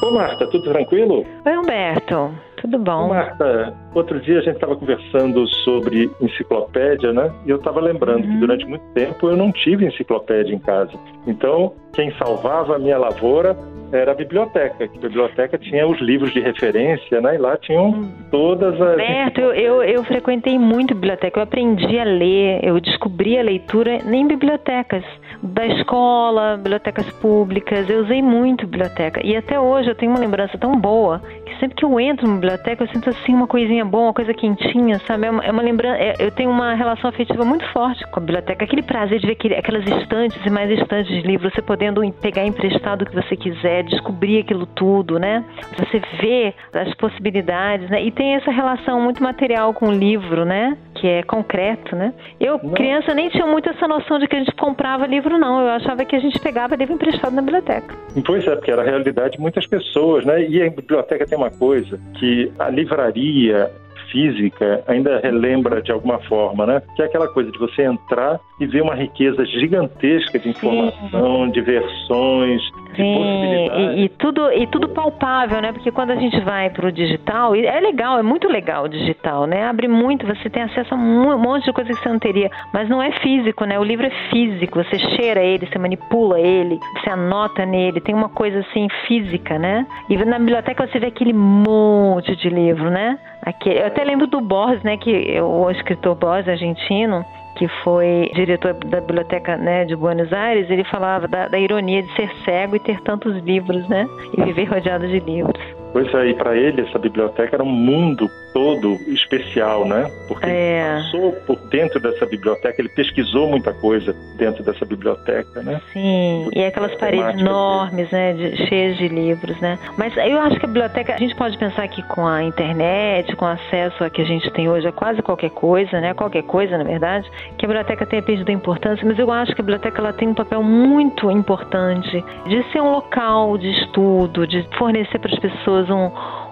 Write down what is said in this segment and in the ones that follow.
Ô Marta, tudo tranquilo? Oi Humberto, tudo bom? Marta, outro dia a gente estava conversando sobre enciclopédia, né? E eu estava lembrando uhum. que durante muito tempo eu não tive enciclopédia em casa. Então, quem salvava a minha lavoura era a biblioteca, que a biblioteca tinha os livros de referência, né? E lá tinham hum. todas as. Certo, eu, eu, eu, frequentei muito biblioteca, eu aprendi a ler, eu descobri a leitura em bibliotecas da escola, bibliotecas públicas, eu usei muito biblioteca. E até hoje eu tenho uma lembrança tão boa que sempre que eu entro na biblioteca eu sinto assim uma coisinha boa, uma coisa quentinha, sabe? É uma, é uma lembrança, é, eu tenho uma relação afetiva muito forte com a biblioteca, aquele prazer de ver aquele, aquelas estantes e mais estantes de livros, você podendo pegar emprestado o que você quiser, descobrir aquilo tudo, né? Você vê as possibilidades, né? E tem essa relação muito material com o livro, né? Que é concreto, né? Eu, não. criança, nem tinha muito essa noção de que a gente comprava livro, não. Eu achava que a gente pegava livro emprestado na biblioteca. Pois é, porque era a realidade de muitas pessoas, né? E a biblioteca tem uma coisa que a livraria física ainda relembra de alguma forma, né? Que é aquela coisa de você entrar e ver uma riqueza gigantesca de informação, Sim. de versões, Sim, e, e, tudo e tudo palpável, né? Porque quando a gente vai para o digital, é legal, é muito legal o digital, né? Abre muito, você tem acesso a um monte de coisa que você não teria, mas não é físico, né? O livro é físico, você cheira ele, você manipula ele, você anota nele, tem uma coisa assim física, né? E na biblioteca você vê aquele monte de livro, né? Aquele, eu até lembro do Borges, né? Que o escritor Borges argentino, que foi diretor da biblioteca né, de Buenos Aires, ele falava da, da ironia de ser cego e ter tantos livros, né? E viver rodeado de livros. Pois aí, para ele, essa biblioteca era um mundo todo especial, né? Porque é. ele passou por dentro dessa biblioteca, ele pesquisou muita coisa dentro dessa biblioteca, né? Sim, e aquelas paredes enormes, né? De, cheias de livros, né? Mas eu acho que a biblioteca, a gente pode pensar que com a internet, com o acesso a que a gente tem hoje a quase qualquer coisa, né? Qualquer coisa, na verdade, que a biblioteca tenha perdido a importância, mas eu acho que a biblioteca ela tem um papel muito importante de ser um local de estudo, de fornecer para as pessoas um,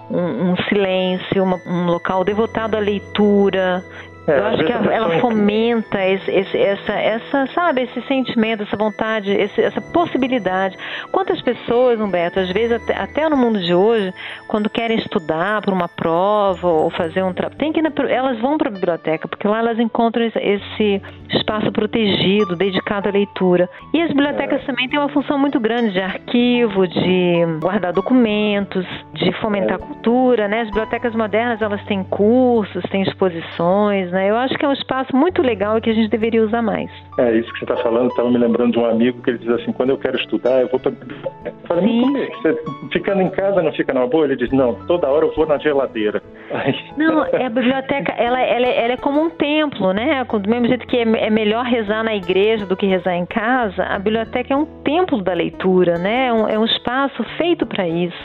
um, um silêncio, uma, um local devotado à leitura, é, eu acho que ela fomenta esse, esse, essa, essa, sabe, esse sentimento, essa vontade, esse, essa possibilidade. Quantas pessoas, Humberto, às vezes até, até no mundo de hoje, quando querem estudar para uma prova ou fazer um trabalho, tem que elas vão para a biblioteca porque lá elas encontram esse, espaço protegido, dedicado à leitura. E as bibliotecas é. também têm uma função muito grande de arquivo, de guardar documentos, de fomentar é. a cultura, né? As bibliotecas modernas elas têm cursos, têm exposições né? Eu acho que é um espaço muito legal e que a gente deveria usar mais. É, isso que você está falando, estava me lembrando de um amigo que ele diz assim, quando eu quero estudar, eu vou para Eu falei, Sim. como Você ficando em casa não fica numa boa? Ele diz, não, toda hora eu vou na geladeira. Não, é a biblioteca, ela, ela, ela, é como um templo, né? Do mesmo jeito que é, é melhor rezar na igreja do que rezar em casa, a biblioteca é um templo da leitura, né? É um, é um espaço feito para isso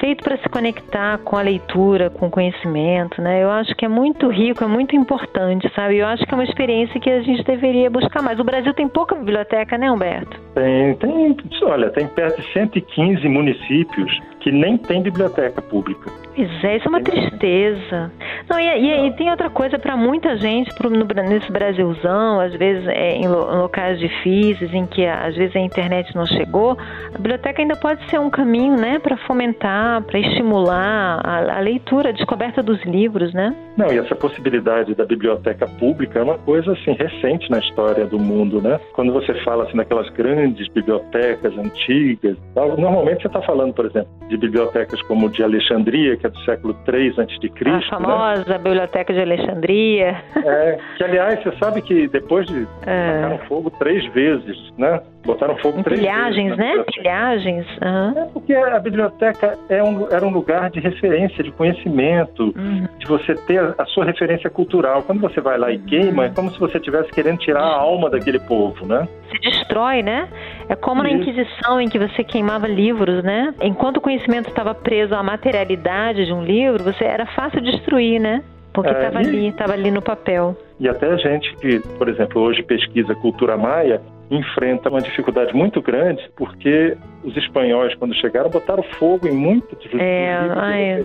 feito para se conectar com a leitura, com o conhecimento, né? Eu acho que é muito rico, é muito importante, sabe? Eu acho que é uma experiência que a gente deveria buscar mais. O Brasil tem pouca biblioteca, né, Humberto? Tem, tem, olha, tem perto de 115 municípios que nem tem biblioteca pública. Pois é, isso é uma tristeza. Não, e, e, e tem outra coisa para muita gente pro, no, nesse Brasilzão, às vezes é, em, lo, em, locais difíceis, em que às vezes a internet não chegou, a biblioteca ainda pode ser um caminho, né, para fomentar, para estimular a, a, leitura, a descoberta dos livros, né? Não, e essa possibilidade da biblioteca pública é uma coisa assim recente na história do mundo, né? Quando você fala assim daquelas grandes bibliotecas antigas, normalmente você está falando, por exemplo, de bibliotecas como de Alexandria, que é do século III a.C. A famosa né? Biblioteca de Alexandria. É, que aliás, você sabe que depois de é. fogo três vezes, né? Botaram fogo em três pilhagens, vezes. né? Pilhagens, uhum. É porque a biblioteca é um, era um lugar de referência, de conhecimento, uhum. de você ter a, a, sua referência cultural. Quando você vai lá e queima, é como se você estivesse querendo tirar a alma daquele povo, né? Se destrói, né? É como na Inquisição, em que você queimava livros, né? Enquanto o conhecimento estava preso à materialidade de um livro, você era fácil destruir, né? Porque estava é, ali, estava ali no papel. E até a gente que, por exemplo, hoje pesquisa cultura maia, enfrenta uma dificuldade muito grande porque os espanhóis, quando chegaram, botaram fogo em muitos é, livros ai,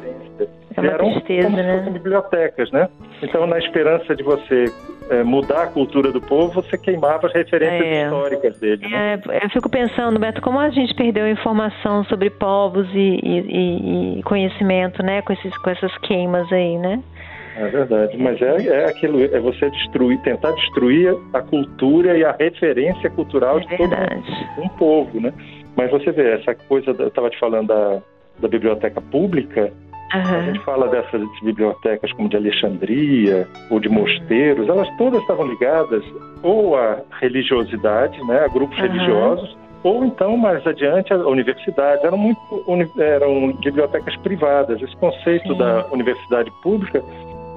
é uma eram tristeza, como né? bibliotecas, né? Então, na esperança de você é, mudar a cultura do povo, você queimava as referências é. históricas dele. Né? É, eu fico pensando, Beto, como a gente perdeu informação sobre povos e, e, e conhecimento, né? Com, esses, com essas queimas aí, né? É verdade, mas é, é aquilo, é você destruir, tentar destruir a cultura e a referência cultural é de todo um, povo, né? Mas você vê, essa coisa, eu estava te falando da, da biblioteca pública, Uhum. A gente fala dessas bibliotecas como de Alexandria ou de mosteiros, elas todas estavam ligadas ou à religiosidade, né, a grupos uhum. religiosos, ou então mais adiante a universidade. Eram muito eram bibliotecas privadas. Esse conceito Sim. da universidade pública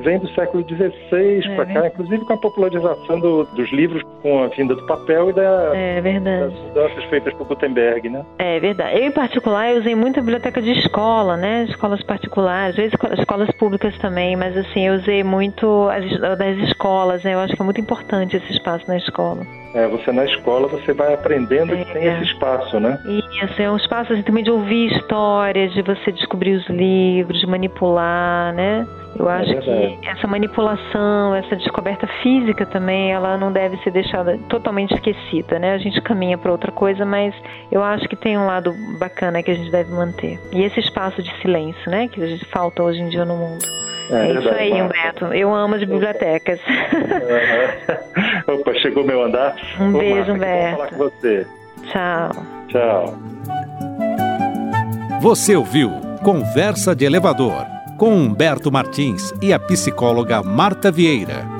vem do século XVI é, para cá, inclusive com a popularização do, dos livros com a vinda do papel e da, é, das mudanças feitas por Gutenberg, né? É verdade. Eu, em particular, eu usei muito a biblioteca de escola, né? Escolas particulares, às vezes escolas públicas também, mas assim, eu usei muito as das escolas, né? Eu acho que é muito importante esse espaço na escola. É, você na escola você vai aprendendo é, que tem esse espaço, né? Isso, é um espaço assim, também de ouvir histórias, de você descobrir os livros, de manipular, né? Eu é acho é que essa manipulação, essa descoberta física também, ela não deve ser deixada totalmente esquecida, né? A gente caminha para outra coisa, mas eu acho que tem um lado bacana que a gente deve manter. E esse espaço de silêncio, né? Que a gente falta hoje em dia no mundo. É, é isso aí, Humberto. Eu amo as bibliotecas. Opa, chegou meu andar. Um Ô, beijo, Humberto. falar com você. Tchau. Tchau. Você ouviu Conversa de Elevador com Humberto Martins e a psicóloga Marta Vieira.